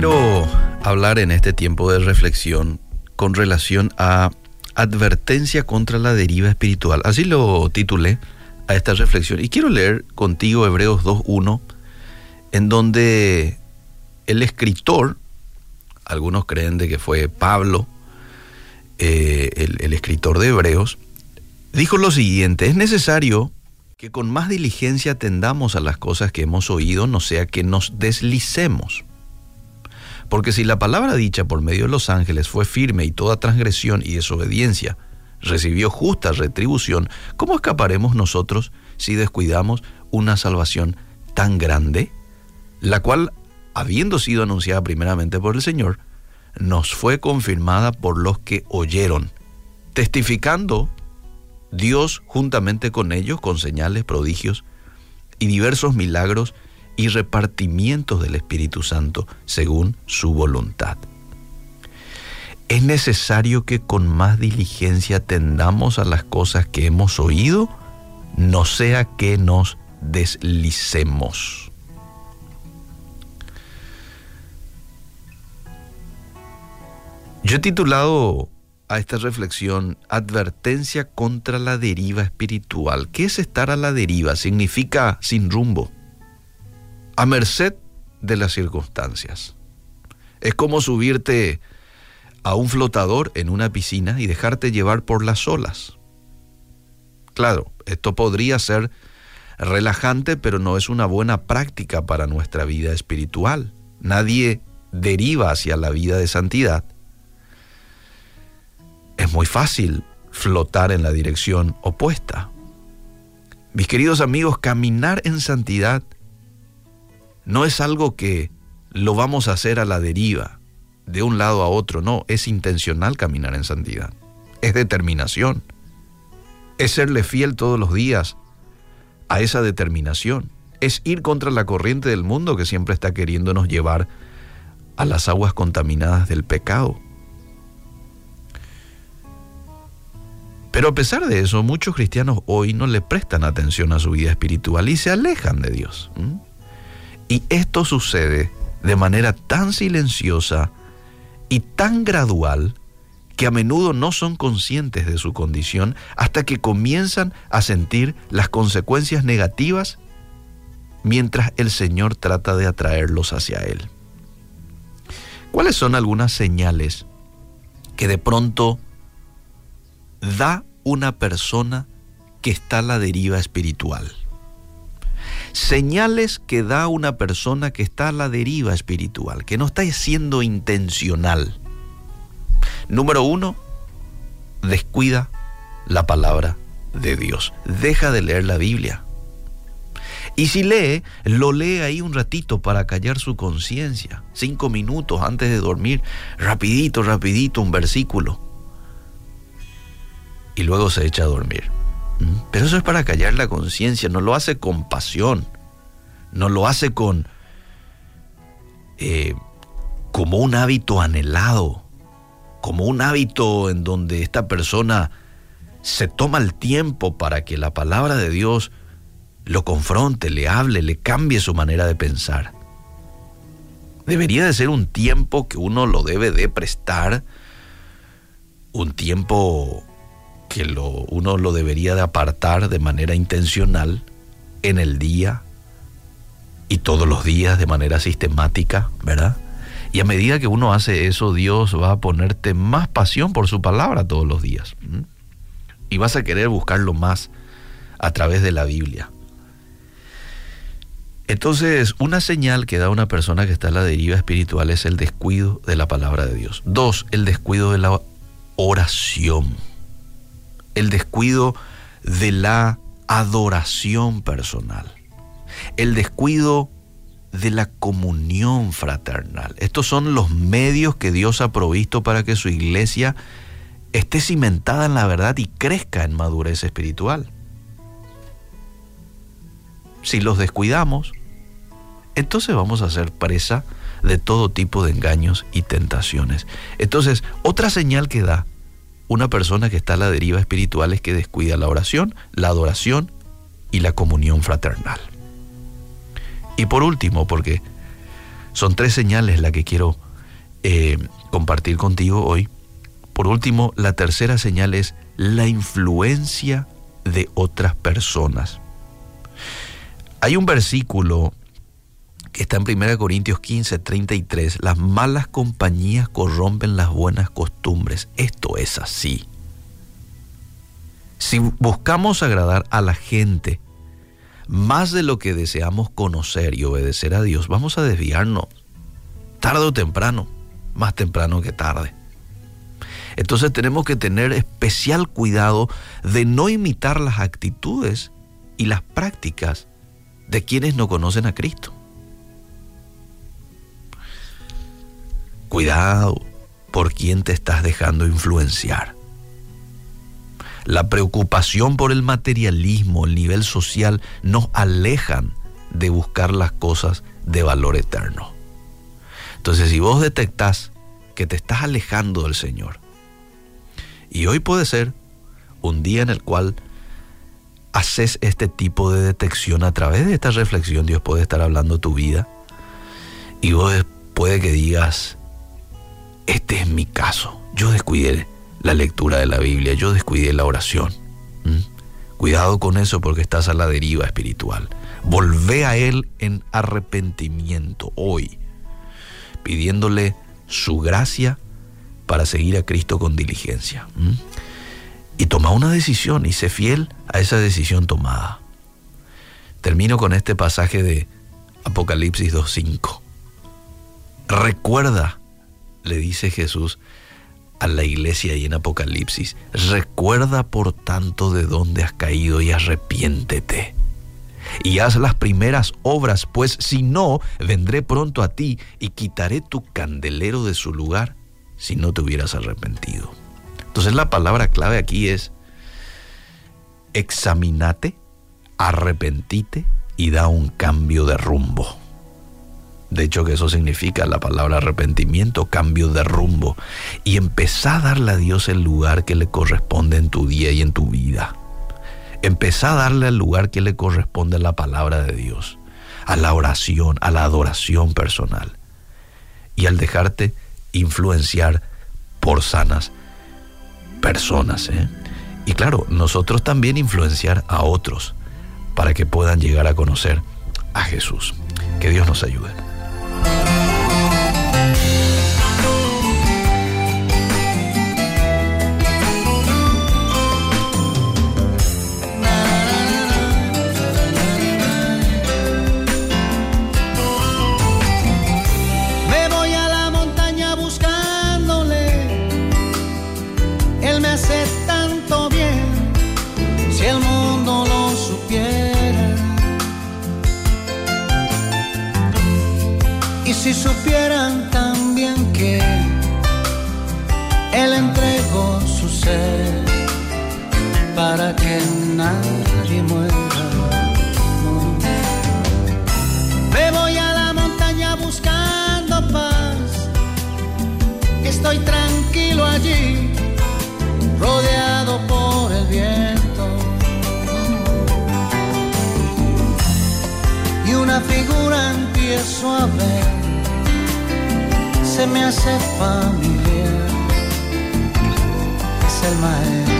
quiero hablar en este tiempo de reflexión con relación a advertencia contra la deriva espiritual. Así lo titulé a esta reflexión. Y quiero leer contigo Hebreos 2.1, en donde el escritor, algunos creen de que fue Pablo, eh, el, el escritor de Hebreos, dijo lo siguiente, es necesario que con más diligencia atendamos a las cosas que hemos oído, no sea que nos deslicemos. Porque si la palabra dicha por medio de los ángeles fue firme y toda transgresión y desobediencia recibió justa retribución, ¿cómo escaparemos nosotros si descuidamos una salvación tan grande, la cual, habiendo sido anunciada primeramente por el Señor, nos fue confirmada por los que oyeron, testificando Dios juntamente con ellos con señales, prodigios y diversos milagros y repartimientos del Espíritu Santo según su voluntad. Es necesario que con más diligencia atendamos a las cosas que hemos oído, no sea que nos deslicemos. Yo he titulado a esta reflexión Advertencia contra la deriva espiritual. ¿Qué es estar a la deriva? Significa sin rumbo a merced de las circunstancias. Es como subirte a un flotador en una piscina y dejarte llevar por las olas. Claro, esto podría ser relajante, pero no es una buena práctica para nuestra vida espiritual. Nadie deriva hacia la vida de santidad. Es muy fácil flotar en la dirección opuesta. Mis queridos amigos, caminar en santidad no es algo que lo vamos a hacer a la deriva, de un lado a otro, no, es intencional caminar en santidad, es determinación, es serle fiel todos los días a esa determinación, es ir contra la corriente del mundo que siempre está queriéndonos llevar a las aguas contaminadas del pecado. Pero a pesar de eso, muchos cristianos hoy no le prestan atención a su vida espiritual y se alejan de Dios. Y esto sucede de manera tan silenciosa y tan gradual que a menudo no son conscientes de su condición hasta que comienzan a sentir las consecuencias negativas mientras el Señor trata de atraerlos hacia Él. ¿Cuáles son algunas señales que de pronto da una persona que está a la deriva espiritual? Señales que da una persona que está a la deriva espiritual, que no está siendo intencional. Número uno, descuida la palabra de Dios. Deja de leer la Biblia. Y si lee, lo lee ahí un ratito para callar su conciencia. Cinco minutos antes de dormir, rapidito, rapidito, un versículo. Y luego se echa a dormir. Pero eso es para callar la conciencia, no lo hace con pasión, no lo hace con eh, como un hábito anhelado, como un hábito en donde esta persona se toma el tiempo para que la palabra de Dios lo confronte, le hable, le cambie su manera de pensar. Debería de ser un tiempo que uno lo debe de prestar, un tiempo que lo, uno lo debería de apartar de manera intencional en el día y todos los días de manera sistemática, ¿verdad? Y a medida que uno hace eso, Dios va a ponerte más pasión por su palabra todos los días. Y vas a querer buscarlo más a través de la Biblia. Entonces, una señal que da una persona que está en la deriva espiritual es el descuido de la palabra de Dios. Dos, el descuido de la oración el descuido de la adoración personal, el descuido de la comunión fraternal. Estos son los medios que Dios ha provisto para que su iglesia esté cimentada en la verdad y crezca en madurez espiritual. Si los descuidamos, entonces vamos a ser presa de todo tipo de engaños y tentaciones. Entonces, otra señal que da una persona que está a la deriva espiritual es que descuida la oración, la adoración y la comunión fraternal. Y por último, porque Son tres señales las que quiero eh, compartir contigo hoy. Por último, la tercera señal es la influencia de otras personas. Hay un versículo está en 1 Corintios 15, 33. Las malas compañías corrompen las buenas costumbres. Esto es así. Si buscamos agradar a la gente más de lo que deseamos conocer y obedecer a Dios, vamos a desviarnos tarde o temprano, más temprano que tarde. Entonces tenemos que tener especial cuidado de no imitar las actitudes y las prácticas de quienes no conocen a Cristo. Cuidado por quién te estás dejando influenciar. La preocupación por el materialismo, el nivel social, nos alejan de buscar las cosas de valor eterno. Entonces, si vos detectás que te estás alejando del Señor, y hoy puede ser un día en el cual haces este tipo de detección a través de esta reflexión, Dios puede estar hablando tu vida, y vos puede que digas, este es mi caso, yo descuidé la lectura de la Biblia, yo descuidé la oración. Cuidado con eso porque estás a la deriva espiritual. Volvé a Él en arrepentimiento hoy, pidiéndole su gracia para seguir a Cristo con diligencia. Y toma una decisión y sé fiel a esa decisión tomada. Termino con este pasaje de Apocalipsis 2.5. Recuerda, le dice Jesús, a la iglesia y en Apocalipsis. Recuerda por tanto de dónde has caído y arrepiéntete. Y haz las primeras obras, pues si no, vendré pronto a ti y quitaré tu candelero de su lugar si no te hubieras arrepentido. Entonces la palabra clave aquí es examinate, arrepentite y da un cambio de rumbo. De hecho, que eso significa la palabra arrepentimiento, cambio de rumbo. Y empezá a darle a Dios el lugar que le corresponde en tu día y en tu vida. Empezá a darle el lugar que le corresponde a la palabra de Dios, a la oración, a la adoración personal. Y al dejarte influenciar por sanas personas. ¿eh? Y claro, nosotros también influenciar a otros para que puedan llegar a conocer a Jesús. Que Dios nos ayude. Que nadie muera. Me voy a la montaña buscando paz. Estoy tranquilo allí, rodeado por el viento. Y una figura empiezo a ver, se me hace familiar. Es el maestro.